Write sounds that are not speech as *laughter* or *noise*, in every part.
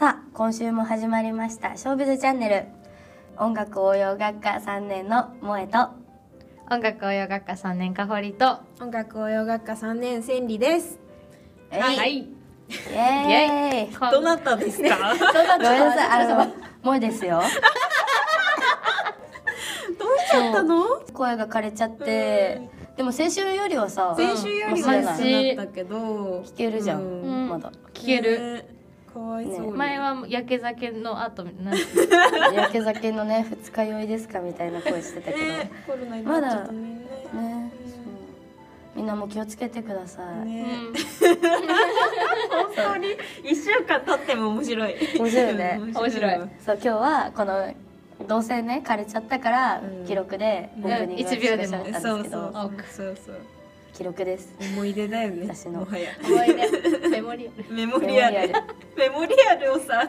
さあ今週も始まりました「ショービズチャンネル」音楽応用学科3年の萌えと。音楽応用学科3年かほりと。音楽応用学科3年千里です。えい。はい。イエーイ。こどなたですか？ごめんなさいあの萌えですよ。どうしちゃったの？声が枯れちゃって。でも先週よりはさ先週よりはマシだったけど、聞けるじゃん、うん。まだ。聞ける、ね。かわいそうに。前は焼け酒の後なん焼 *laughs* け酒のね二日酔いですかみたいな声してたけど。ねね、コロナになっちゃったね。そう。みんなも気をつけてください、ね、うん。本当に。一週間経っても面白い。面白いね。*laughs* 面白い。わそう今日はこのどうせね枯れちゃったから、うん。記録でオープニング一秒でも。しかそうそうですけど。そうそう記録です。思い出だよね。私の。思い出。メモリメモリアル。メモリアル。メモリアルをさ、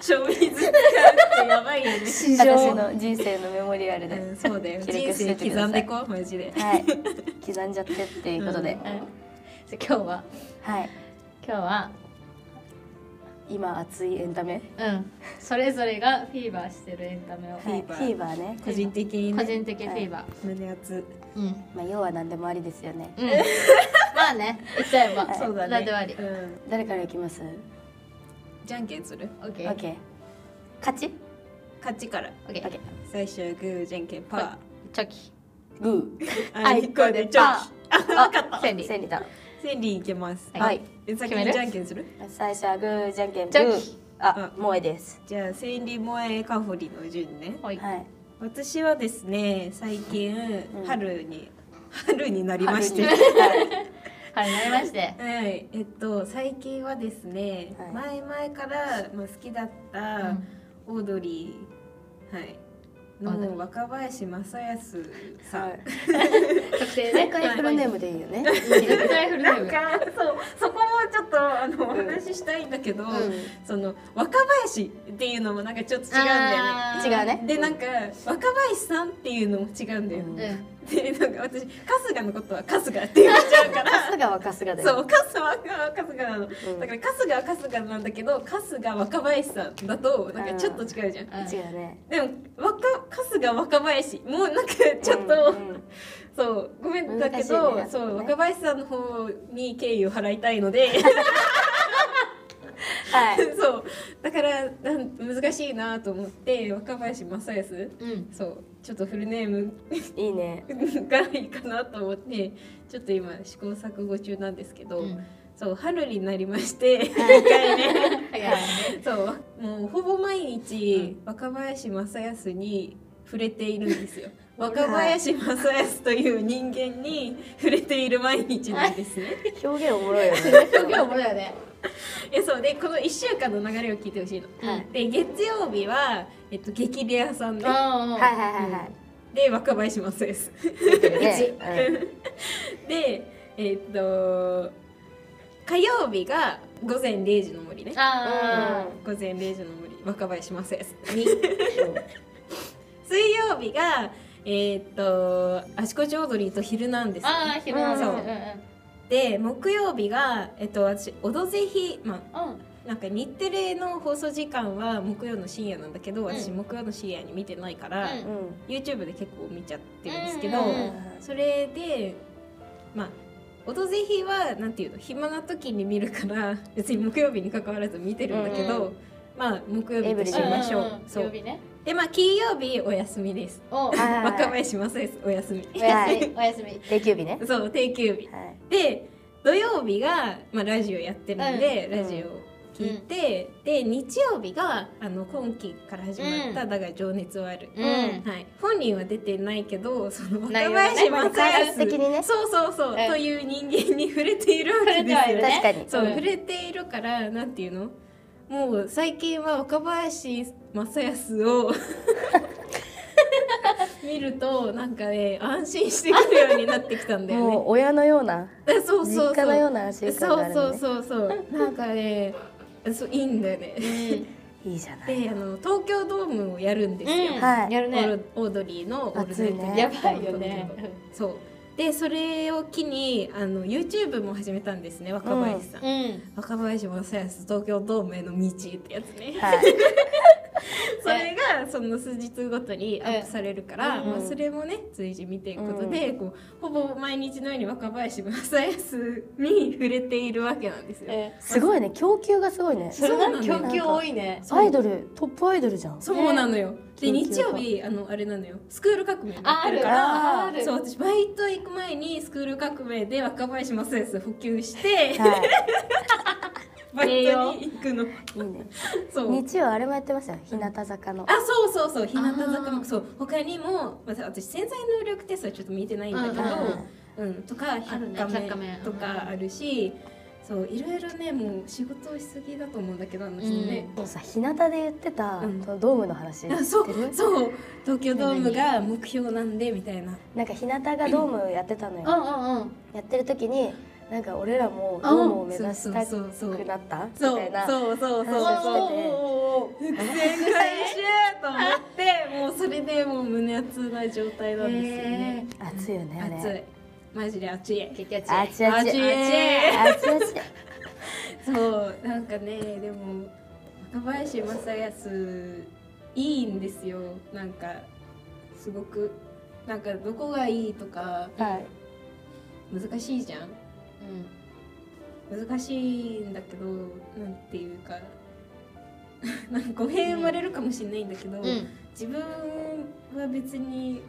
消費使うってやばいよね。私の人生のメモリアルで、うん、そうだよ。記録刻んでこうマジで。はい。刻んじゃってっていうことで、うん。じゃあ今日は。はい。今日は今熱いエンタメ？うん。それぞれがフィーバーしてるエンタメを。はい。フィーバー。フィーバーね、個人的にね。個人的フィーバー、胸熱。うん。まあ、要は何でもありですよね。うん。まあね。言っちゃえば、はい。そうだね。なんでもあり。うん。誰からいきます？じゃんけんする。オッケー OK 勝ち？勝ちから。オッケー OK 最初はグーじゃんけんパー。チョキ。グー。あいこでチョキ。あ千里。千里だ千里いけます。はい。え先決める？にじゃんけんする？最初はグーじゃんけん。グチョーキあ萌えです。じゃあ千里萌えかほりの順ね。はい。はい。私はですね最近うん。春に春になりまして。春はい。にはいなりまして。*laughs* はい。えっと最近はですねはい。前々からまあ好きだったオードリー。はいオードリーの若林正康さん。はい。*laughs* 特定ね。正解フルネームでいいよね。絶対フルネームなんかそうそこもちょっとあのお話ししたいんだけど、うん。その若林っていうのもなんかちょっと違うんだよね。違うね。でなんか若林さんっていうのも違うんだようね。うん。でなんか私春日のことは春日って言っちゃうから。春日は春日だよそう春日は春日なの、ん。だから春日は春日なんだけど春日若林さんだとなんかちょっと違うじゃん、うん違うね。でも若春日若林。もうなんかちょっと、うんうん。そうごめんだけ難ど、ね。そうね。若林さんの方に敬意を払いたいので *laughs* はい。*laughs* そう。だからなん難しいなと思って若林正康。うん。そう。ちょっとフルネーム。いいね。*laughs* がいいかなと思ってちょっと今試行錯誤中なんですけど、うん。そう春になりまして一回ね。早いね。*laughs* そう。もうほぼ毎日若林正康に触れているんですよ。若林正康という人間に触れている毎日なんですね。表現おもろいよね。表現おもろいよね *laughs* えそうでこの1週間の流れを聞いてほしいの、はい。で月曜日は、えっと、激レアさんで。ははいはいはいはい。で若林正康見てるね。*laughs* でえっと火曜日が午前0時の森ね。あ午前0時の森。若林正康ーに。*laughs* 水曜日がえっとあちこちオードリーと「ヒルナンデス」あー昼なんですそう。うんうんで木曜日がえっと私「オドぜひ」まあうん。なんか日テレの放送時間は木曜の深夜なんだけど私うん。木曜の深夜に見てないから、YouTube で結構見ちゃってるんですけど、うん。それでまあ「オドぜひ」はなんていうの暇な時に見るから別に木曜日に関わらず見てるんだけど、うんまあ木曜日としましょう。そう。曜日ねでまあ金曜日お休みです。お。はいはいはい若林正康お休み。*laughs* おやすみおやすみ。定休日ね。そう定休日。はい。で土曜日が、まあ、ラジオやってるんで、うん。ラジオ聞いて、で日曜日があの今期から始まった「だが情熱はある」うん。はい、本人は出てないけどその若内容がね林正間康接的にね。そうそうそう、うん。という人間に触れているわけですよ触れてはいるね。確かにそう、うん。触れているからなんていうの？もう最近は若林正康を *laughs* 見るとなんかね安心してくるようになってきたんだよね。もう親のようなえそうそうそう。実家のような安心感があるそうそうそうそう。なんかねそういいんだよね。いいじゃない。であの東京ドームをやるんですよ、うん。はい。やるねオードリーの「オールナイトニやばいよね。そうでそれを機にあの YouTube も始めたんですね若林さん、うん。若林正康東京ドームへの道ってやつね。はい。*laughs* それがその数日ごとにアップされるから、うんまあ、それもね随時見ていくことで、こうほぼ毎日のように若林正康に触れているわけなんですよ。えすごいね。供給がすごいね。それな供給多いね。アイドルトップアイドルじゃん。そうなのよ。で日曜日あのあれなのよ。スクール革命やってるかあらあるそう私バイト行く前にスクール革命で若林正康補給しては *laughs* バイトに行くの。いいいね。*laughs* そう。日曜あれもやってましたよ。日向坂の。あそうそうそう。日向坂もそう。他にも、まあ、私潜在能力テストはちょっと見てないんだけど、うんとかあるね。100 100カカメメとかあるし、そういろいろねもう仕事しすぎだと思うんだけどあの人ね。もうさ日向で言ってた、うん。ドームの話知ってあそう。るそう。東京ドームが目標なんでみたいな。なんか日向がドームやってたのよ。うんうんうん。やってる時になんか俺らもドームを目指したそうそうそうくなった？みそうたいなそうそうそう話そうしてて伏線回収と思ってもうそれでもう胸熱な状態なんですよね、熱いよねあれ。熱い。マジで熱い。激アツ。あちあち熱い。あちあちそうなんかねでも若林正康いいんですよ。なんかすごく。なんかどこがいいとかはい。難しいじゃん難しいんだけどなんていうか。*laughs* なんか語弊生まれるかもしれないんだけど、うん。自分は別に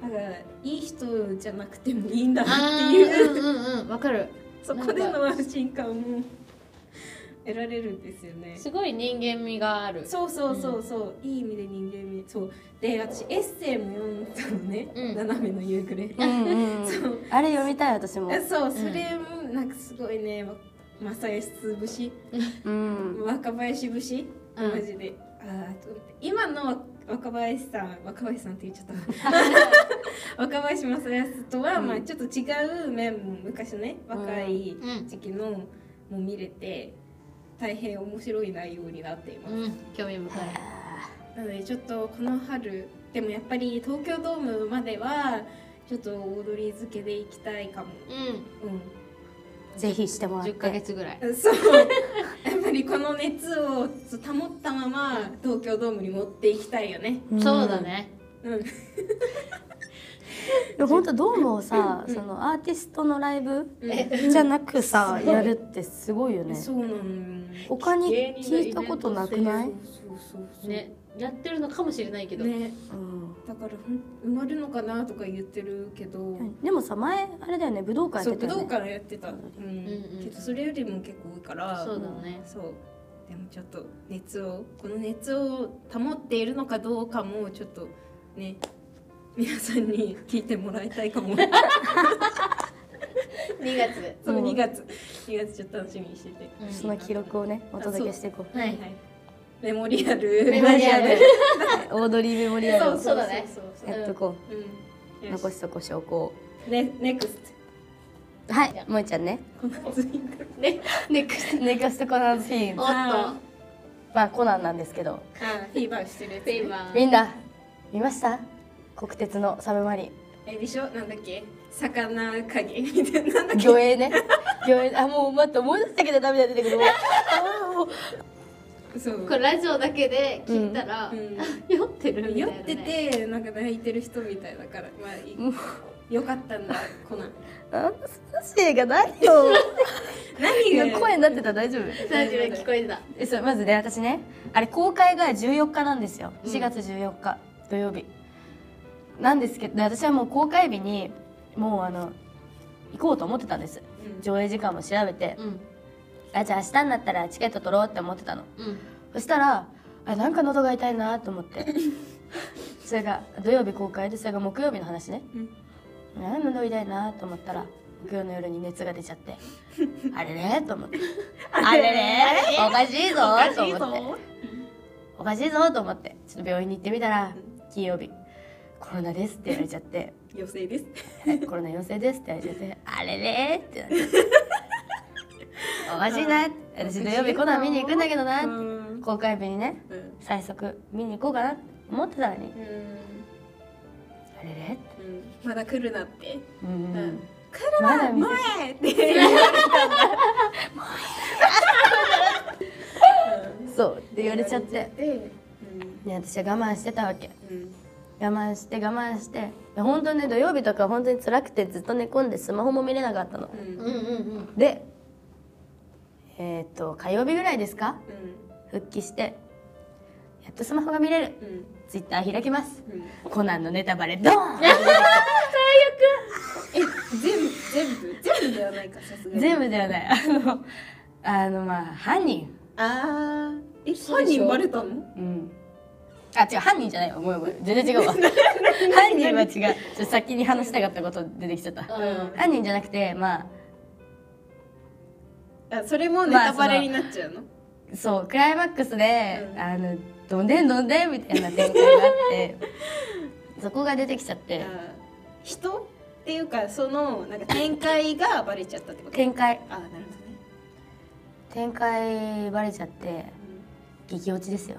なんかいい人じゃなくてもいいんだなあっていう。ーうんうんうん。わかる。*laughs* そこでの安心感も得られるんですよね。すごい人間味がある。そうそうそうそう、いい意味で人間味。そう。で私エッセイも読んだのね、うん。斜めの夕暮れ、*laughs* そう。あれ読みたい私も。あそうそれもなんかすごいねわ正康節。うん。若林節、うん。マジで。あーと思って今の若林さん若林さんって言っちゃった。*laughs* 若林正康とは、うん。まあちょっと違う面も昔ね若いうん。時期のも見れて大変面白い内容になっています、うん興味深い。なのでちょっとこの春でもやっぱり東京ドームまではちょっと踊り漬けで行きたいかも。うん。うん。ぜひしてもらっ10ヶて月ぐらい。そう。*laughs* やっぱりこの熱を保ったまま東京ドームに持っていきたいよね。ん。そうだね。うんでも本当ドームをさうんそのアーティストのライブうじゃなくさやるってすごいよね。んそうなのよ。他に聞いたことなくない？そうそうそうねやってるのかもしれないけど、ね。うん。だから埋まるのかなとか言ってるけど。でもさ前あれだよね武道館やってたよね。館やってた、うん。うん。けどそれよりも結構多いから。そうだね。そう。でもちょっと熱をこの熱を保っているのかどうかもちょっとね皆さんに聞いてもらいたいかも。2月。そううん。2月。2月ちょっと楽しみにしてて。その記録をねお届けしていこう。はいはい。メモリアル。メモリアル。は *laughs* いオードリーメモリアル。をそうだね。やっとこう。ん。うよし。残しとこう証拠を。ねネクスはいもえちゃんね。トこのツインね。ネクスネクストコナンシーン。おっと。あまあコナンなんですけど。あフィーバーしてるフェイバー。みんな見ました？国鉄のサブマリン。えでしょなんだっけ？魚影。みたいななんだっけ？魚影ね。魚影。あもう待って思い出したけど涙出てくる。そう。これラジオだけで聞いたら、うん。酔ってるみたいな、ね、酔っててなんか泣いてる人みたいだからまあいい。よかったんだコナン。あんな素晴らしい映画ないよ。*laughs* 何？いや声になってた？ら大丈夫？ラジオで聞こえてた。えそうまずね私ねあれ公開が14日なんですよ。うん4月14日、土曜日なんですけどで私はもう公開日にもうあの行こうと思ってたんです。うん。上映時間も調べて。うん。あじゃあ明日になったらチケット取ろうって思ってたの。うん。そしたらあなんか喉が痛いなと思って。*laughs* それが土曜日公開でそれが木曜日の話ね。うん。喉痛いなと思ったら木曜の夜に熱が出ちゃって。*laughs* あれれと思って。*laughs* あれれおかしいぞと思って。ぞ。おかしいぞと思って。ちょっと病院に行ってみたら金曜日コロナですって言われちゃって。*laughs* 余生です。はいコロナ陽性ですって言われちゃって *laughs* あれれってなって。*laughs* おかしいな私土曜日コナン見に行くんだけどうなん。公開日にね。うん。最速見に行こうかなって。思ってたのに。うん。あれれうん。まだ来るなって。うん来るまだ見せ前って言われたそうって言われちゃって。でで私は我慢してたわけ。うんうん我慢して我慢して。で本当にね土曜日とか本当に辛くてずっと寝込んでスマホも見れなかったの。うん。うんうんうん。でえっ、と火曜日ぐらいですか？うん。復帰してやっとスマホが見れる。うん。ツイッター開きます。うん。コナンのネタバレドーン！*laughs* え全部全部？全部ではないかさすがに。全部ではない。あのあのまあ犯人。あー。え嘘でしょ？犯人バレたの？うんあ違う犯人じゃない全然違うわ。*laughs* 犯人は違う。ちょっと先に話したかったこと出てきちゃった。うん。犯人じゃなくてまあそれもネタバレになっちゃうの、あそうクライマックスで、うん。あのどんでんどんでんみたいな展開があって *laughs* そこが出てきちゃって。あ人っていうかそのなんか展開がバレちゃったってこと？展開。あなるほどね、展開バレちゃって激落ちですよ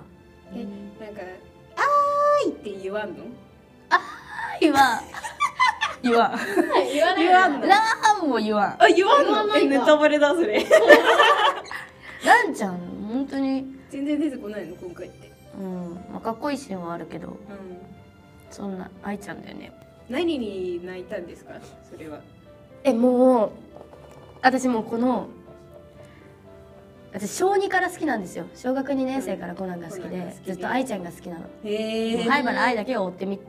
えなんか「あーい」って言わんの？言わ。ん *laughs* 言わん。言わない。言わんの？なんも言わん。あ言わんの？えネタバレだそれ。*laughs* ランちゃん本当に。全然出てこないの？今回って。うん、まあ、かっこいいシーンはあるけど。うん。そんな愛ちゃんだよね。何に泣いたんですか？それは。えもう私もうこの私小2から好きなんですよ。小学2年生からコナンが好きでずっと愛ちゃんが好きなの。へえ灰原愛だけを追ってみ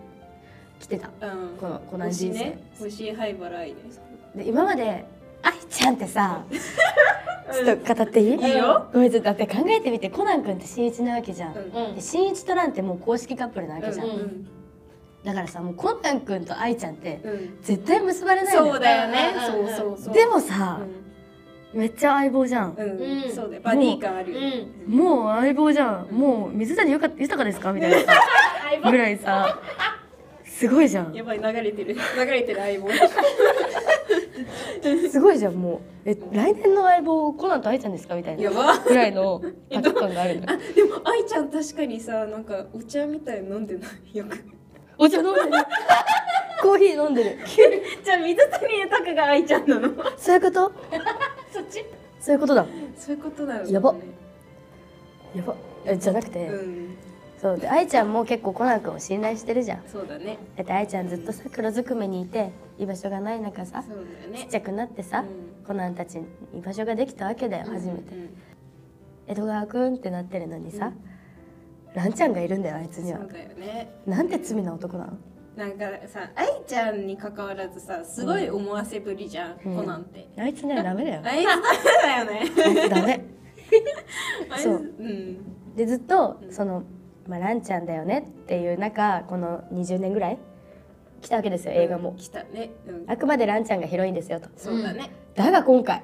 来てた。うん。このコナン人生、星ね。星灰原愛ねで今まで愛ちゃんってさ *laughs* ちょっと語っていい？いいよ。ごめんちょっとだって考えてみてコナン君って新一なわけじゃん、うん。うん。で新一とランってもう公式カップルなわけじゃん、うんだからさもうコナン君と愛ちゃんってうん。絶対結ばれないのよ。そうだよね。うんそう。そうそうでもさ、めっちゃ相棒じゃん、うん。うん。そうだよバディ感あるようん。もう相棒じゃん、もう水谷ゆか豊かですかみたいなさ。*laughs* ぐらいさ。すごいじゃん。やばい流れてる。*laughs* 流れてる相棒。*laughs* すごいじゃんもう。え来年の相棒コナンと愛ちゃんですかみたいな。やば。ぐらいのタッグ感があるの。よでも愛ちゃん確かにさなんかお茶みたいの飲んでない？よく。お茶飲んでる。コーヒー飲んでる。じゃあ水谷豊が愛ちゃんなの？そういうこと？ちそういうことだ。そういうことなのやば。やば。えじゃなくて、うん。そう。で愛ちゃんも結構コナン君を信頼してるじゃん。そうだね。だって愛ちゃんずっとさ黒ずくめにいて居場所がない中さね。ちっちゃくなってさ、うん。コナンたちに居場所ができたわけだよ初めて、江戸川くんってなってるのにさ、ランちゃんがいるんだよあいつには。そうだよね。なんて罪な男なの？なんかさ愛ちゃんに関わらずさすごい思わせぶりじゃん、うん。コナンって。あいつねダメだよ。あいつだよね。*laughs* ダメ。*laughs* そう。うん。でずっとその、まあ、ランちゃんだよねっていう中この20年ぐらい来たわけですよ映画も、来たね、うん、あくまでランちゃんがヒロインですよと。そうだね。だが今回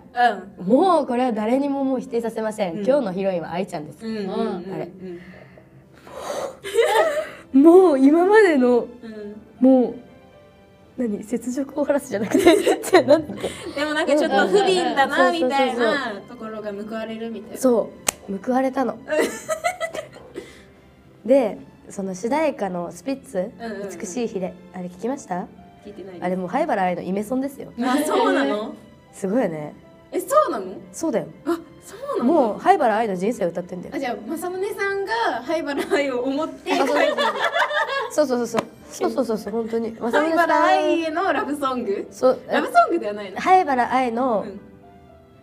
うん。もうこれは誰にももう否定させません、うん。今日のヒロインは愛ちゃんです、うんうんうんあれ。う *laughs* んもう今までのうん。もう何雪辱を晴らすじゃなくてでもなんかちょっと不憫だなうんみたいなところが報われるみたいな。そう。報われたの。*laughs* でその主題歌の「スピッツうんうんうん。美しい日で」あれ聞きました？聞いてないあれもう灰原愛のイメソンですよ。あそうなの？*laughs* すごいよね。えそうなの？そうだよ。あそうもう灰原愛の人生を歌ってんだよ。あじゃあ政宗さんが灰原愛を思ってあそうそうそう。そうそうそうそう。そう本当に。灰原愛さへのラブソング？んそう。ラブソングではないの灰原愛のうん。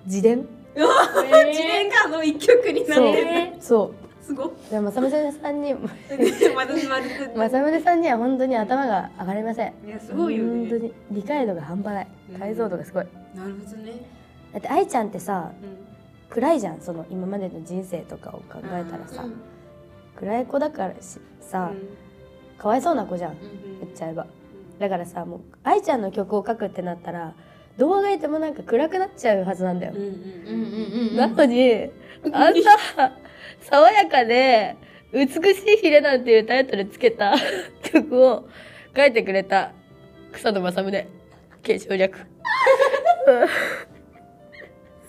自伝？う *laughs* わ自伝がの一曲になそうってる。そう。すご。っでも正宗さんにまだまだ正宗さんには本当に頭が上がりません。いやすごいよね。本当に。理解度が半端ない。うん解像度がすごい。なるほどね。だって愛ちゃんってさうん暗いじゃんその今までの人生とかを考えたらさ、うん。暗い子だからしさ、かわいそうな子じゃん言っちゃえば。だからさもう愛ちゃんの曲を書くってなったらどうあがいてもなんか暗くなっちゃうはずなんだよ、うんうんうんうん。うんなのにあんな爽やかで美しいヒレなんていうタイトルつけた *laughs* 曲を書いてくれた草野正宗継承略。う *laughs* ん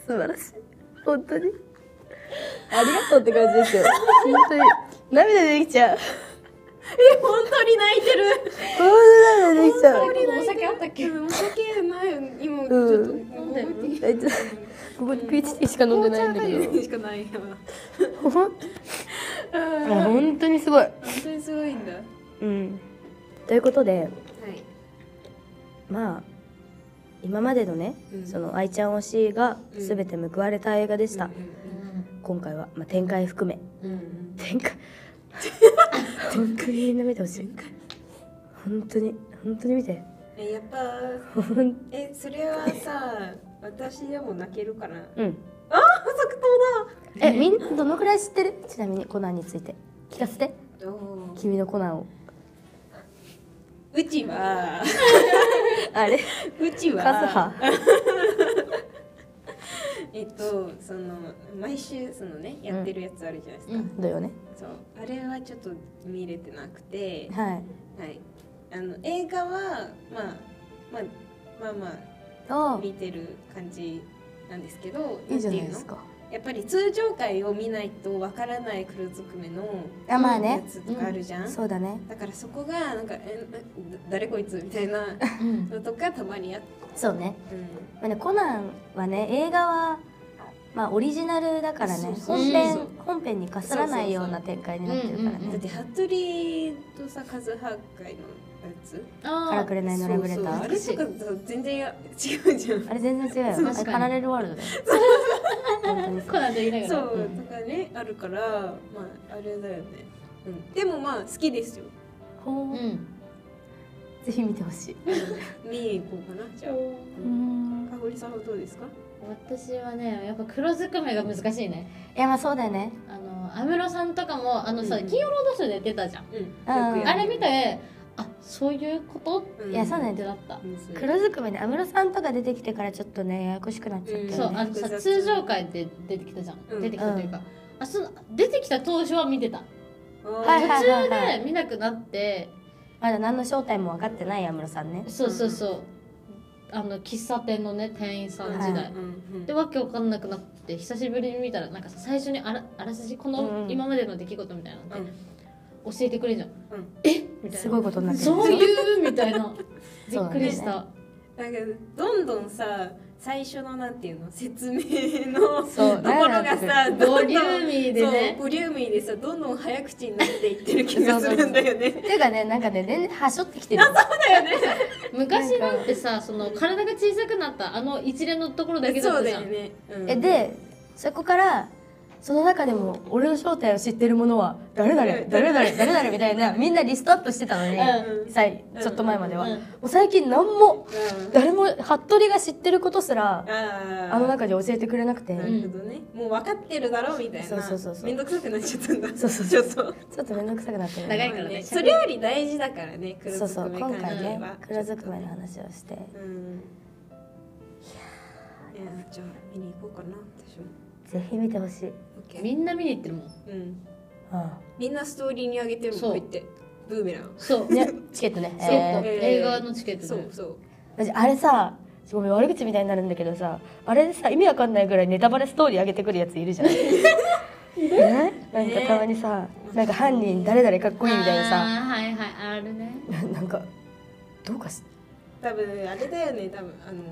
素晴らしい本当に？ありがとうって感じですよ。本当に。涙出てきちゃう。本当に泣いてる。うんできちゃう。お酒あったっけ？お酒ないよ今ちうん。ょっと飲ん。でるあいつここでピーチティーしか飲んでないんだけど。しかない。本当にすごい。本当にすごいんだ。はうん。ということでい。まあ今までのね、うん。その愛ちゃん推しがうん。全て報われた映画でした、うん今回は、まあ、展開含め。うんうん。展開。*laughs* 本当にみんな見てほしい。本当に本当に見て。えやっぱえそれはさ私でも泣けるかな？うん。あ即答えみんなどのくらい知ってる？ちなみにコナンについて。聞かせて。君のコナンをうちは。あれ？うちは。ハ。えっとその毎週そのねやってるやつあるじゃないですか、うん。だよね。そう。あれはちょっと見れてなくて。はい。はい。あの映画はまあまあまあまああ見てる感じなんですけどあいいじゃないですかやっぱり通常回を見ないとわからない黒ずくめのやあまあね。つとかあるじゃん、そうだね。だからそこがなんか「えな誰こいつ」みたいなうん。のとかたまにあって、そうね,、うん。まあ、ねコナンはね映画はまあオリジナルだからね。本編本編にかすらないような展開になってるからうんうんうんねだって服部とさカズハ会のやつ？からくれないのラブレタそうそう。あーれとかと全然や *laughs* 違うじゃん。あれ全然違うよ。確かにあれパラレルワールドだよ。*laughs* コナンと言いながら。そうとかねあるからまああれだよね、うん、でもまあ好きですよ。ほう。うん。ぜひ見てほしい。見に行こうかなじゃあ。う。ん。かほりさんはどうですか？私はねやっぱ黒ずくめが難しいね。いやまあそうだよね。あの安室さんとかもあのさ、うん。金曜ロードショーで出たじゃん。うん。あれ見てあそういうこと？うん。いやそうだねってなった、黒ずくめで安室さんとか出てきてからちょっとねややこしくなっちゃったよね、ん。そうあのさ通常回で出てきたじゃん、うん。出てきたというか、あその出てきた当初は見てた。はいはい途中で見なくなって。まだ何の正体も分かってない安室さんね。そうそうそう。あの喫茶店のね店員さん時代、はい。うんでわけわかんなくなって久しぶりに見たらなんかさ最初にあらあらすじこうんうん。の今までの出来事みたいなのうん。って教えてくれるじゃん、うん。え？みたいな。すごいことになってる。そういう？みたいな。*laughs* びっくりした、なんかどんどんさ最初のなんていうの説明のそうところがさボどんどんリューミーでね。そうボリューミーでさどんどん早口になっていってる気がするんだよね。っ *laughs* ていうかねなんかね全然はしょってきてる。昔だってさその体が小さくなったあの一連のところだけだっそうたじゃん、だよね、うん。えでそこからその中でも俺の正体を知ってる者は誰々誰々誰々みたいなみんなリストアップしてたのに、うさいちょっと前までは、最近何もうん。誰も服部が知ってることすらあの中で教えてくれなくて、なるほどね、もう分かってるだろうみたいな。そうそうそうそう。めんどくさくなっちゃったんだ。そうそうちょっと。ちょっと面倒くさくなってる長いからね。それより大事だからね黒そうそう今回ねは。黒ずくめの話をして。うん。いやじゃあ見に行こうかな私もぜひ見てほしい、みんな見に行ってるもん。うん。あみんなストーリーに上げてるもん。そう。こうやって。ブーメラン。そう。あねチケットね。えー。映画のチケットね。そうそう。私あれさごめん悪口みたいになるんだけどさあれでさ意味わかんないぐらいネタバレストーリー上げてくるやついるじゃん。い *laughs* なんかたまにさなんか犯人誰々かっこいいみたいなさ。はいはいあるね。ななんかどうかし多分あれだよね多分あの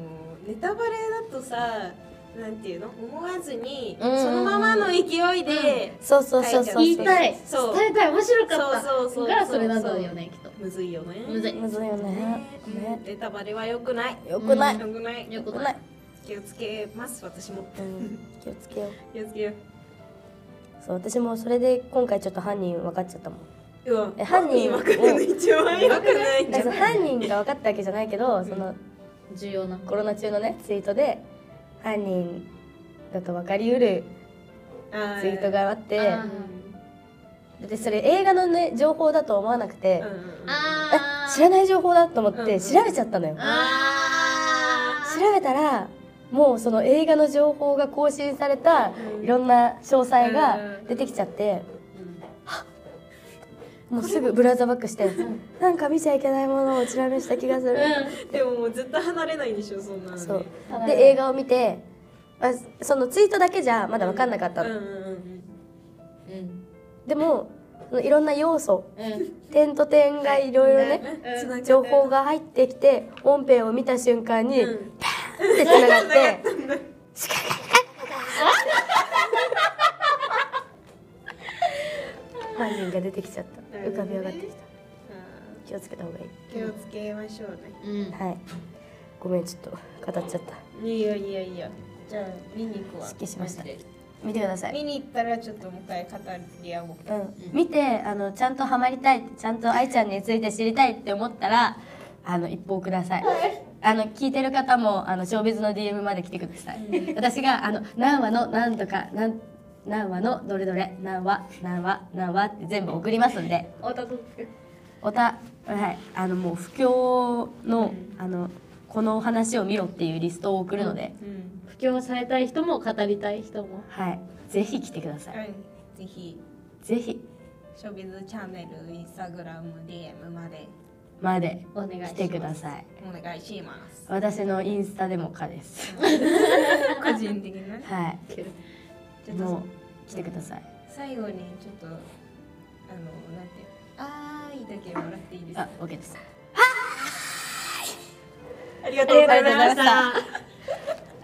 ネタバレだとさなんていうの？思わずにうん。そのままの勢いでそうそうそうそう。言いたい。そう。伝えたい。面白かった。そうそうそうがそれなんだよねきっと。むずいよね。むずい。むずいよね。ね。ね。ネタバレは良くない？よくない、うん。良くない。よくない。い気をつけます私も。うん、気をつけよう。*laughs* 気をつけよう。そう私もそれで今回ちょっと犯人分かっちゃったもん。え犯人分かるの一番良くない犯人が分かったわけじゃないけど、その重要な。コロナ中のねツイートで犯人だと分かりうるあツイートがあって。あでそれ映画のね情報だと思わなくて、うんうんうん。あえ知らない情報だと思ってうん調べちゃったのよ、あ調べたらもうその映画の情報が更新されたうんいろんな詳細がうん。出てきちゃってもうすぐブラウザバックしてなんか見ちゃいけないものを調べした気がする、でももうずっと離れないんでしょそんなそう。うんで映画を見てあそのツイートだけじゃまだ分かんなかった。の、うんうんうん。うん。でもいろんな要素うん。点と点がいろいろね情報が入ってきて本編を見た瞬間に、うん。パーンってつながって *laughs* シカカカカ犯人が出てきちゃった浮かび上がってきた。気をつけた方がいい。気をつけましょうね。うん。はい。ごめんちょっと語っちゃった。いやいやいやじゃあ見に行くわ。失敬しました。見てください。見に行ったらちょっともう一回語り合おう。うん、見てあのちゃんとハマりたいちゃんと愛ちゃんについて知りたいって思ったらあの一報ください。あの聞いてる方もあのショービズの DM まで来てください。私があの何話の何とか何何話のどれどれ。何話何話何話って全部送りますんで。おたとおたはい。あのもう不況の、あのこの話を見ろっていうリストを送るので、うん布教されたい人も語りたい人も。はい。ぜひ来てください。はい。ぜひ。ぜひ。ショービズチャンネルインスタグラム DM まで。まで。お願いしてください。お願いします。私のインスタでも可です。*laughs* 個人的な。はい。もう来てください。最後にちょっとあのなんてあーいだけもらっていいですか？あ、OK です。ありがとうございました。した。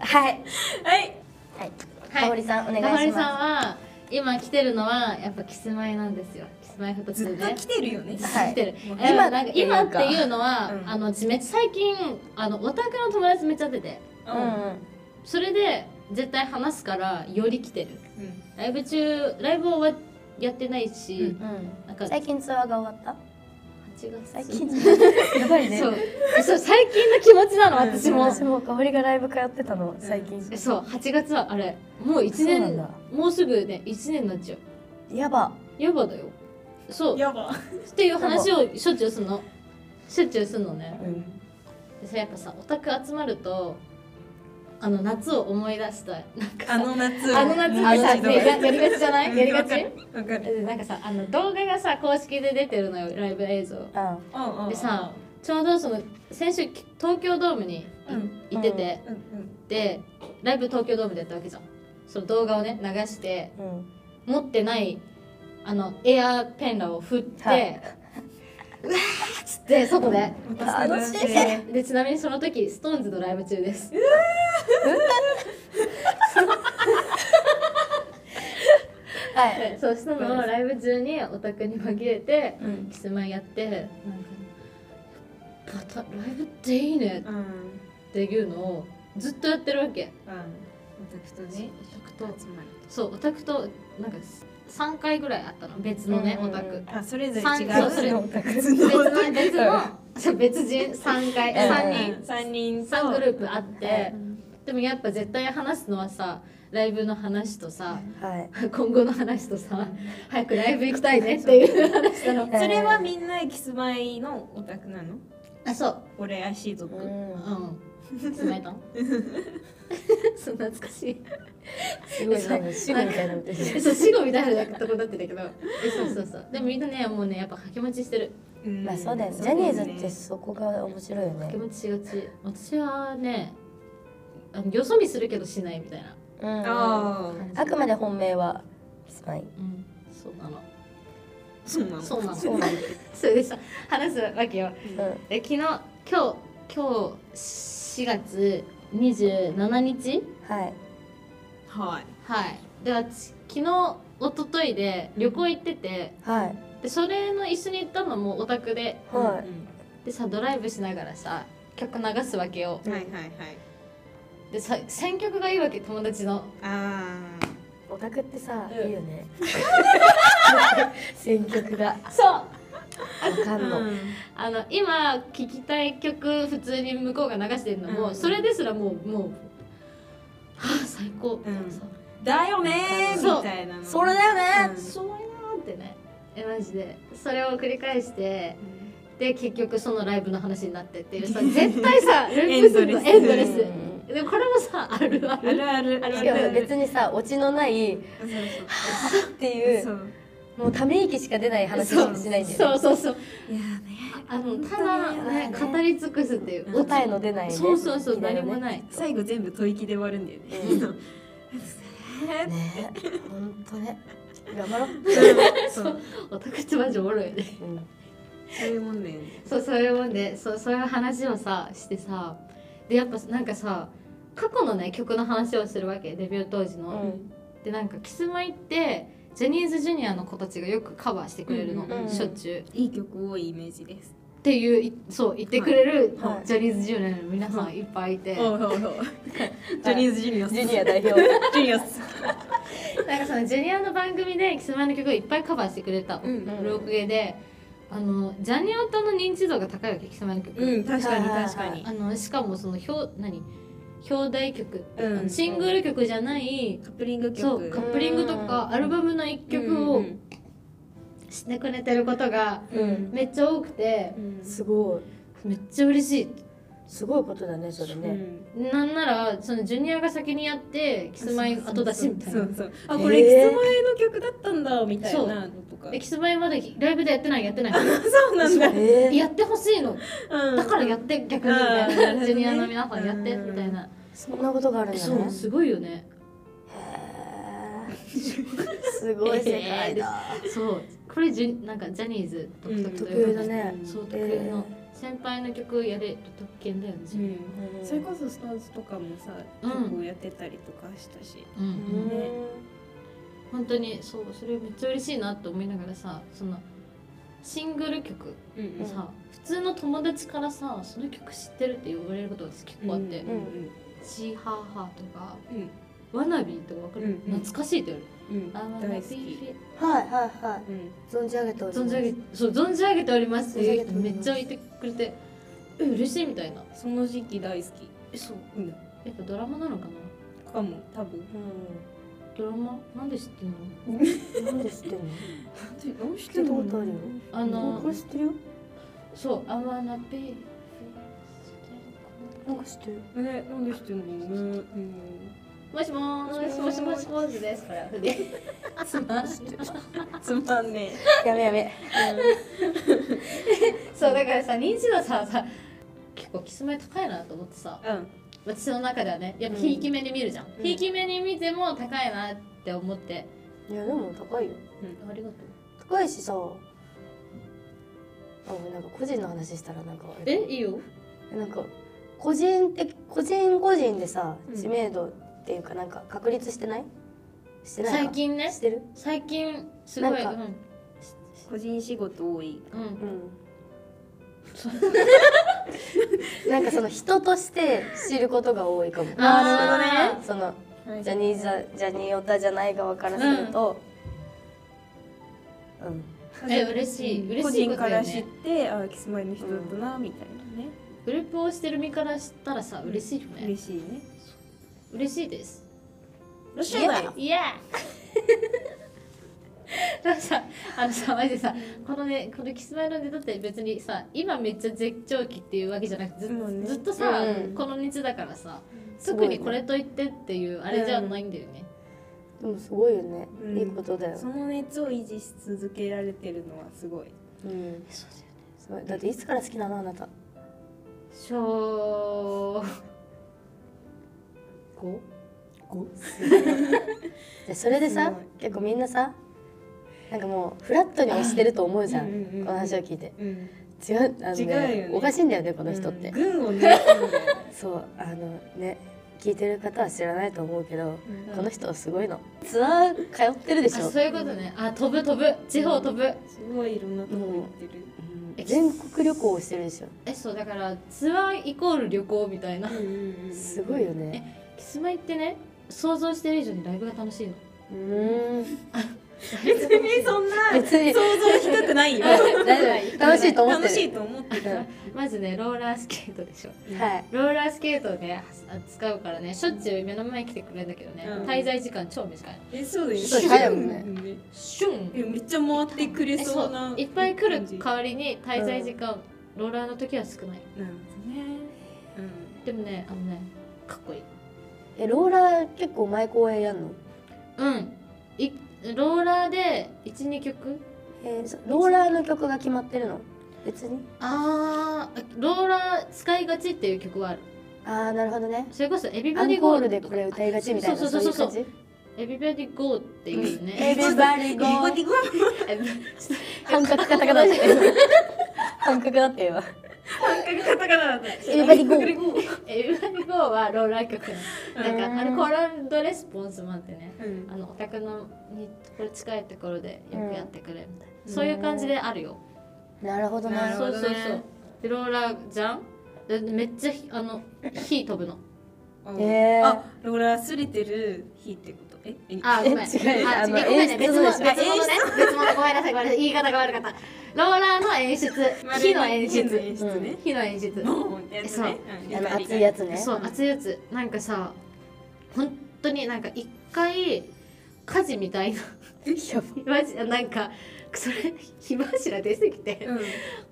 はい。はい。はい。はい。かさん、お願いしかほります。さんは今来てるのはやっぱキスマイなんですよ。キスマイ二つで。ずっと来てるよね。はい。来てる、もうえ今なんか今っていうのは、うん。あの私めっちゃ最近あのオタクの友達めっちゃ出てうんうん。それで絶対話すからより来てる。うん。ライブ中ライブはやってないし、うん。なんか最近ツアーが終わっ8月。た最近？*laughs* やばいね。そう。えそう最近の気持ちなの *laughs* うん。私も、私も香りがライブ通ってたの、最近。えそう8月はあれ。もう1年もうすぐね1年になっちゃう。やば。やばだよ。そう。やば。っていう話をしょっちゅうすんの。しょっちゅうすんのね。うん。でさやっぱさオタク集まるとあの夏を思い出したい。あの夏。あの夏ってさねややりがちじゃない？やりがち？わかる。でなんかさあの動画がさ公式で出てるのよライブ映像。でさちょうどその先週東京ドームに行ってて、でライブ東京ドームでやったわけじゃん。その動画をね流してうん。持ってないあのエアペンラを振って、はいうわーっつって外で。楽しい。でちなみにその時ストーンズのライブ中です。はい。でそうそのライブ中にオタクに紛れてうん。キスマイやってなんかパタライブっていいねうんうんっていうのをずっとやってるわけ。オタクとねオタクと。そうオタクとなんか3回ぐらいあったの別のね、オタク。あそれぞれ三違うそれ。*laughs* 別の別別人3回うん。3人。三人と。3グループあって。うんでもやっぱ絶対話すのはさライブの話とさはい。今後の話とさ早くライブ行きたいねっていう話なの。それはみんなキスマイのオタクなの？あそう。俺足族うん。うん。*laughs* つまえたん？*laughs* そう懐かしい。すごいなんか死後みたいなの出てる。そう死後みたいなとこだってたけど。えそうそうそう。でもみんなねもうねやっぱ掛け持ちしてる。うん。まあそうだよね。ジャニーズってそこが面白いよね。掛け持ちしがち。私はねよそ見するけどしないみたいな。うん。あああくまで本命はキスマイ。うん。そうなの。そうなの？そうなの。そうなんだ。それでさ話すわけよ。うん。で昨日今日今日4月27日？はい。はい。はい。で私昨日一昨日で旅行行っててはい。でそれの一緒に行ったのもオタクで。はい。でさドライブしながらさ曲流すわけよ。いはいはいはい。でさ選曲がいいわけ友達の。あオタクってさ、うん。いいよね。*laughs* 選曲が。そうわかあんの。あの今聴きたい曲普通に向こうが流してるのも、うん。それですらもうもうはあ最高、ん。そう。だよねーそう。みたいなの。それだよねうん。そうやなーってね。えマジで。それを繰り返してで結局そのライブの話になってっていう。さ絶対さ *laughs* エエンドレンドレス。スでもこれもさあるある。あるある。ある別にさ、オチのないっそうていう、そうもうため息しか出ない話しかしないんだよね。そうそうそう。いやね。あのただね。語り尽くすっていう答えの出ないね。そうそうそう何もない。最後全部吐息で終わるんだよね。ね。本当ね。頑張ろう、そう。オタクってマジおもろいよね。うん。そういうもんだよね。そうそういうもんでそうそういう話をさしてさ。でやっぱなんかさ過去のね曲の話をするわけ。デビュー当時の、うん。でなんかキスマイってジャニーズジュニアの子たちがよくカバーしてくれるの、うんうんうん。しょっちゅう。っいい曲多いイメージです。ていういそう言ってくれる、はい。ジャニーズジュニアの皆さんいっぱいいて、おいジャニーズジュニアジュニア代表。ジュニアス。*laughs* なんかそのジュニアの番組でキスマイの曲をいっぱいカバーしてくれたの、うんブローであのジャニオタの認知度が高いわけキスマイの曲、うん確かに確かに。あのしかもその表何？表題曲、うん。シングル曲じゃないカップリング曲。そうカップリングとかアルバムの一曲をうんうんしてくれてることがうん。めっちゃ多くてうん。すごい。めっちゃ嬉しすごいことだねそれね、いなんならそのジュニアが先にやってキスマイ後出しみたいな。そうそうあこれキスマイの曲だったんだみたいなのとか。でキスマイまでライブでやってないやってない。*laughs* そうなんだ。えー、やってほしいの。うん。だからやって逆にみたいなねなジュニアの皆さんやってうんみたいな。そんなことがあるんだね。そうすごいよね。へー。すごい世界だ、そう。これジュなんかジャニーズ独特と特いうか有だね。そう特有の先輩の曲やれる特権だよねうんそれこそスターズとかもさうん。結構やってたりとかしたし。うんうん。うん。ね本当にそうそれめっちゃ嬉しいなって思いながらさそのシングル曲うんさ、普通の友達からさその曲知ってるって言われることが結構あってうんうん「シーハーハー」とかうん「ワナビー」とかわかる、うんうん。懐かしいって言われる。うん「あ大好き。ー。はいはいはい。うん。存じ上げております。存じ上げそう存じ上げております存じ上げております。めっちゃ言ってくれてえ嬉しいみたいな。その時期大好き。えそう。うん。やっぱドラマなのかな？かも多分ドラマ？なんで知ってんの？う *laughs* んなんで知ってんの？どうし聞いたことあるよ。あのこれ知ってるよ。そう「I wanna be なんか知ってるえなんで知ってんの？うん。もしもーしもしもし。もしですこれつまんつまんねやめやめそうだからさ認知度ささ結構キスマイ高いなと思ってさ。えうん私の中ではねやっぱうん。ひいき目に見るじゃん、うん。ひいき目に見ても高いなって思って。いやでも高いよ。ありがとう。高いしさあなんか個人の話したらなんかえいいよ。なんか個人的個人個人でさうん。知名度っていうかなんか確立してない？してないか？最近ね。してる？最近すごい。なんかうん。個人仕事多い。うん。うん *laughs* *laughs* なんかその人として知ることが多いかも。あそのはい。ジャニーズジャニーオタじゃない側からするとうん、え嬉しい。嬉しい個人ことだよから知っねてあキスマイの人だったなみたいなね。グループをしてる身から知ったらさ嬉しいよね。嬉しいね。嬉しいです。ロシアだよ。いや *laughs* なんかさ *laughs* あのさマジでさこのねこのキスマイのネタって別にさ今めっちゃ絶頂期っていうわけじゃなくてず,、ね。ずっとさ、うん。この日だからさ特にこれといってっていうあれじゃないんだよね、でもすごいよね、うん。いいことだよ、その熱を維持し続けられてるのはすごい。うん、そうだよね。すごい。だっていつから好きなの？あなた。小五？で *laughs* それですさ結構みんなさなんかもうフラットに推してると思うじゃん、うんうんうんこの話を聞いて。うん。違うあの、違うよね。おかしいんだよねこの人って、うん。群をそうあのね聞いてる方は知らないと思うけど、うん。この人はすごいの。ツアー通ってるでしょ。あそういうことね。あ飛ぶ飛ぶ。地方飛ぶ。すごいいろんなとこ行ってる。うん。全国旅行をしてるでしょ。えそうだからツアーイコール旅行みたいな。すごいよね。キスマイってね想像してる以上にライブが楽しいの。うーん *laughs* 別にそんな別に。想像低くないよ。大丈夫。楽しいと思ってる。楽しいと思ってる。まずねローラースケートでしょ。はい。ローラースケートをね使うからねしょっちゅう目の前に来てくれるんだけどね、うん。滞在時間超短い。えそうだよそう早いもんねねシュン。えめっちゃ回ってくれえそうなそう。いっぱい来る代わりに滞在時間、ローラーの時は少ない。なるほどねでもねあのねかっこいい。えローラー結構前公演やんの？うん。いローラーで12曲？えーそローラーの曲が決まってるの？別に？あーローラー使いがちっていう曲はある。ああなるほどね。それこそエビバディゴールドコールでこれ歌いがちみたいな。そうそうそうそう。エビバディゴーっていう。ね、エビバディゴー半角 *laughs* カタカナだったよ半角だったよ。感覚カタカナだったエビバディゴーエビバディゴーエビバディゴーはローラー曲ね。なんかうんあのコールドレスポンスもあってね。うん。あのお宅のにこれ近いところでよくやってくれみたいな、うん。そういう感じであるよ、なるほどなるほどね。そうそうそう。でローラーじゃん？でめっちゃひあの火飛ぶの。へー。あローラーすれてる日ってええあごめん。え違う。あごめんね。別物ね。別物ごめんなさいごめんなさい。言い方が悪かった。ローラーの演出。火の演出。火の演出ボーンってやつね。う。んあの熱いやつね。そう熱いやつ。なんかさ本当になんか一回火事みたいな。火柱 *laughs* なんかそれ火柱出てきてうん。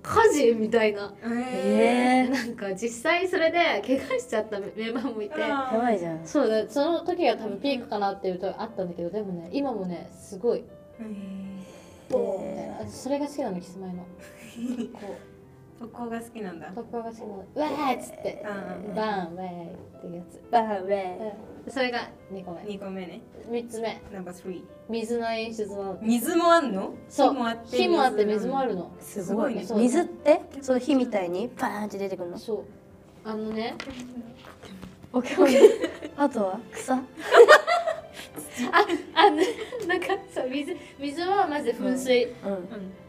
火事みたいな。えー。なんか実際それで怪我しちゃったメンバーもいて。やばいじゃん。そうだその時が多分ピークかなっていうとあったんだけどでもね今もねすごい。ボー。ンみたいな私それが好きなのキスマイの。*laughs* こそこが好きなんだ。う特攻が好きなわーっつって。うんバーンウェイっていうやつ。バーウェイうん。それが2個目。二個目ね。3つ目。ナンバー3水の演出の。水もあんの？そう。火もあって火もあって水もあるるの。すごいね。水って？その火みたいに？パーンって出てくるの？そう。あのね。オッケーオッケーあとは？草？ああねなんかそう水水はまず噴水、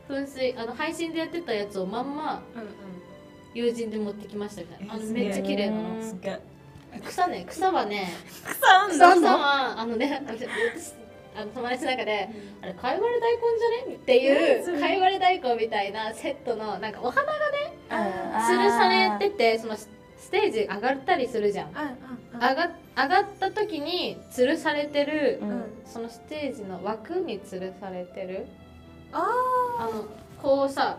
噴水。あの配信でやってたやつをまんまうん友人で持ってきましたから。あのめっちゃ綺麗なの。草ね草はね草草はあのね私あの友達の中であれかいわれ大根じゃね？っていうかいわれ大根みたいなセットのなんかお花がね吊るされててそのテージ上がったりするじゃん。ああ上が上がった時に吊るされてる、うん。そのステージの枠に吊るされてる。ああのこうさ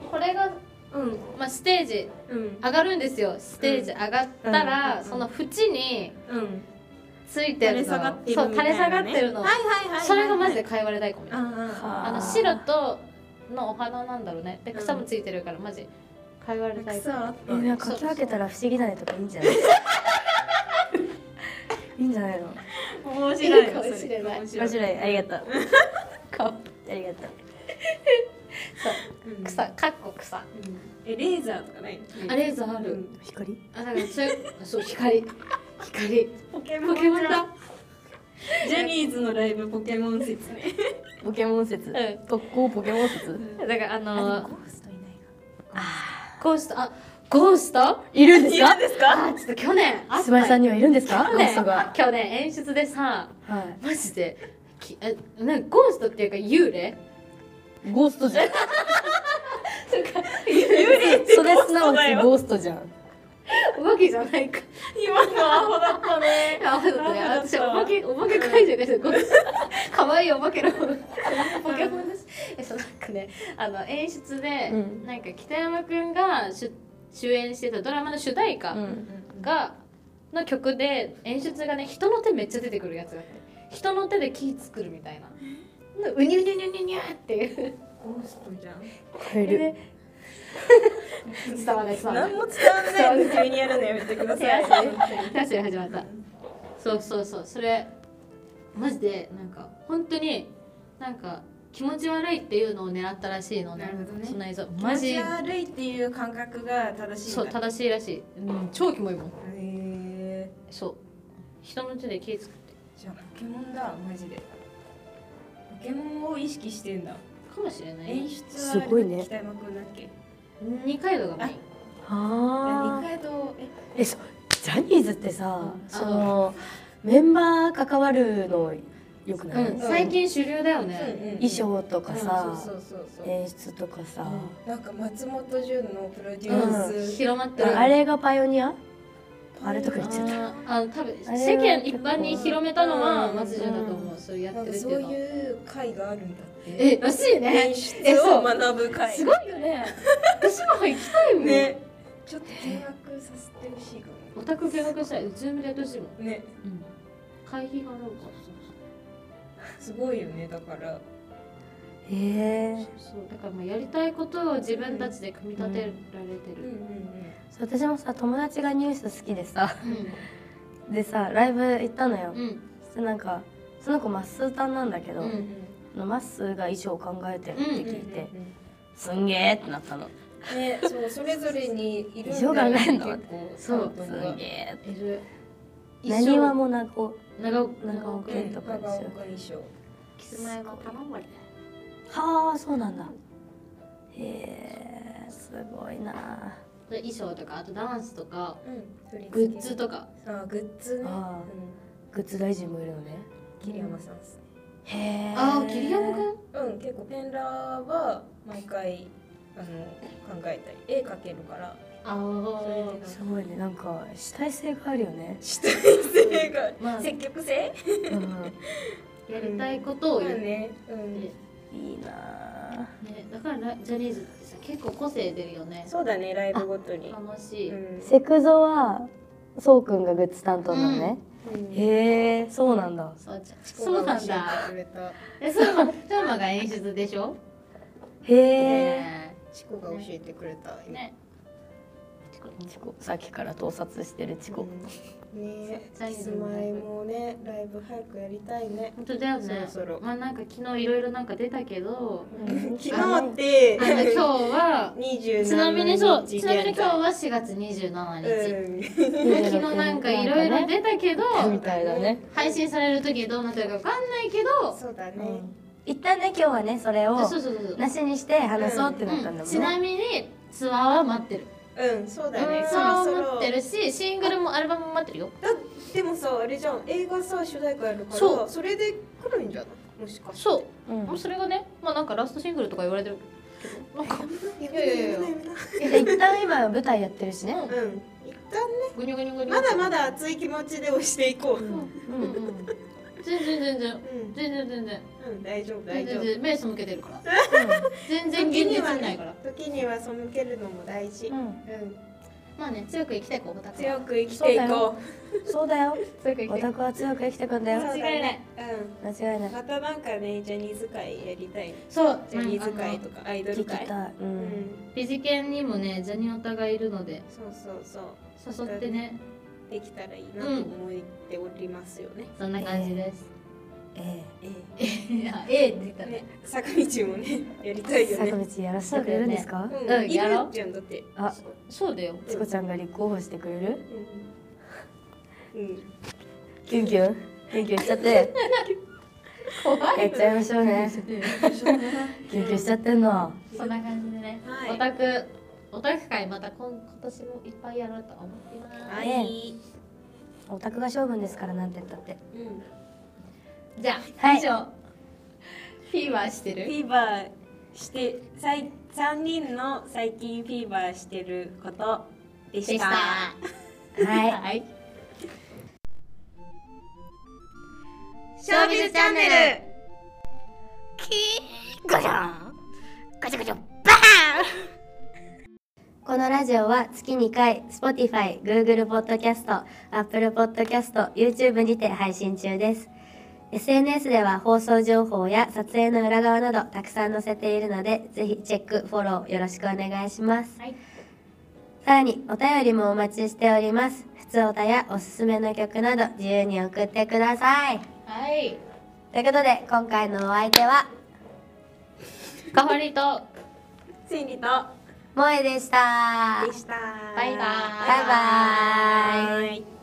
うん。これが、うん。まあ、ステージうん。上がるんですよ。ステージ上がったら、うんその縁にうん。ついてるの。垂れ下がってるそう垂れ下がってるの、はいはいはいそれがマジでかいわれ大根。みたいな、ああの白とのお花なんだろうね。で草もついてるからマジかいわれ大根草あっえなんかかき分けたら不思議だねとかいいんじゃない？*laughs* いいんじゃないの？面白いかもしれない。面面白い。ありがとう顔。ありがとう。うん草。かっこ草。うん。えレーザーとかない？あレーザーある。うん光？あだからそう。光。光。ポケモンだ。ジャニーズのライブポケモン説ねポケモン説。うん。特攻ポケモン説。だからあのーストいないゴーストあゴーストいるんですか？ですか？あちょっと去年すばさんにはいるんですか？去年。が。去年演出でさはい。マジできえなんかゴーストっていうか幽霊？ゴーストじゃん *laughs* 幽霊それすなわちゴーストじゃんお化けじゃないか。今のアホだったね。あそうだったね。アホだった私お化けお化け解除です。可愛いお化けのポケモンです。えそうなんかねあの演出で、うん。なんか北山くんが主主演してたドラマの主題歌うん。が、の曲で演出がね人の手めっちゃ出てくるやつがあって人の手で木作るみたいな。うにゅうにゅうにゅうにゅうにゅうっていう。ゴーストじゃん *laughs* 伝わらない伝わらない。何も伝わんないの急にやるのやめてください。手足で始まった。そうそうそう。それマジでなんか本当になんか気持ち悪いっていうのを狙ったらしいのね。なるほどね。その映像。ママジジ悪いっていう感覚が正しいんだ。そう正しいらしい、うん、超キモいもん。へえそう。人の手で木作って。じゃあポケモンだマジで。ポケモンを意識してんだ。かもしれない演出はすごいね。北山くんだっけ？二階堂がメイン。は二階堂ええそジャニーズってさうん。そのメンバー関わるのよくない、うん、最近主流だよね、衣装とかさ、演出とかさ、なんか松本潤のプロデュース、広まってる。あれがパイオニア？あれとか言っちゃった。あーあの多分世間一般に広めたのはうん。松潤だと思う、そういうやなんかってるっていうのそういう会があるんだって。えらしいね。演出を学ぶ会すごいよね。*laughs* 私も行きたいもん、ね。ちょっと見学させてほしいかオタク見学したいズームでやってほしいもん、もね。うん、会費があるか。すごいよね。だからへえそうだからもうやりたいことを自分たちで組み立てられてうんる、そう私もさ友達がニュース好きでさうん。*laughs* でさライブ行ったのよ。うん。でなんかその子マッスータンなんだけど、うんそのマッスーが衣装を考えてるって聞いて、うんすんげえってなったの。ねそうそれぞれにいるん一生考えんの。結構そうすんげえって。いる何はも長尾長尾長尾健とかでしょ。長岡衣装キスマイの卵ではあそうなんだ。へえすごいな。で衣装とかあとダンスとかうんグッズとか。あグッズね。あうグッズ大臣もいるのね。ん桐山さんですね。へえ。あー桐山くん？うん結構ペンラーは毎回あの考えたり絵描けるから。ああすごいね。なんか主体性があるよね、主体性がまあ。積極性？うん、*laughs* やりたいことを言って、ね。うん。ね、いいなあ。だからジャニーズってさ結構個性出るよね。そうだねライブごとに。楽しい、うん。セクゾはそうくんがグッズ担当なのね、うん。へえそうなんだ。そうじゃん。チコそうなんが教えてだくれたえそうまトーマが演出でしょ？へえ。ね。チコが教えてくれた。ね。チコさっきから盗撮してるチコ、うんね。そうキスマイもねライブ早くやりたいね。本当だよね。そろそろ。まあなんか昨日いろいろなんか出たけど。うん。昨日ってあの今日は *laughs* 27ちなみにそう日ちなみに今日現は4月27日、在昨日なんかいろいろ出たけど、うんみたいだね、配信される時どうなってるかわかんないけど、そうだね。うん、一旦ね今日はねそれをそうそうそうそう。なしにして話そうってなったんだもんね、ちなみにツアーは待ってるうんそうだね。ツそろそろ。アーは待ってるしシングルもアルバムも待ってるよ。だでもさあれじゃん。映画さ主題歌やるからそう。それで来るんじゃない？もしかして。そう。うん。もうそれがねまあなんかラストシングルとか言われてるけど。なんか *laughs* いやいやいや。いやで一旦今舞台やってるしね、うん。一旦ね。まだまだ熱い気持ちで押していこう。うんうんうん全然全然。うん。全然全然。うん大丈夫大全丈夫。然目背けてるから。*laughs* 全然現実時にはにないから。時には背けるのも大事。うん。うん。まあね強く生きていこうオタクは。強く生きていこそうだよ。強く生きていこオタクは強く生きてくんだよ。う間違いない。うん間違いない。またなんかねジャニーズ会やりたい。そう。ジャニーズ会とかアイド聞きル会たい、う、うん。んビジケンにもねジャニオタがいるので。そうそうそう。誘ってねできたらいいなと思っておりますよね。そんな感じです、ええいや A って言ったえね。ね坂道もねやりたいえ坂よね。道やらせてくれるんですか、うん。やろう。じゃんだって。あそうだよ。チコちゃんが立候補してくれる？うん。うん。キュンキュン？キュンキュンしちゃって？*laughs* 怖やっちゃいましょうね。*laughs* キュンキュンしちゃってんの。そんな感じでね、はい。オタクオタク会また今今年もいっぱいやろうと思っています、はねい。オタクが勝負ですからなんて言ったって。うん。じゃあ、はい。以上。フィーバーしてフるィーバーしてさい三人の最近フィーバーしてることでした。はい。はい。ショービズチャンネル。ガチャンガチャガチャバーンこのラジオは月2回 Spotify、Google Podcast、Apple Podcast、YouTube にて配信中です。SNS では放送情報や撮影の裏側などたくさん載せているので、ぜひチェック、フォローよろしくお願いします。はいさらにお便りもお待ちしております。普通おたやおすすめの曲など自由に送ってください。はいということで今回のお相手はかほりと千里と萌えでした。でしたバイバーイバイバ。イ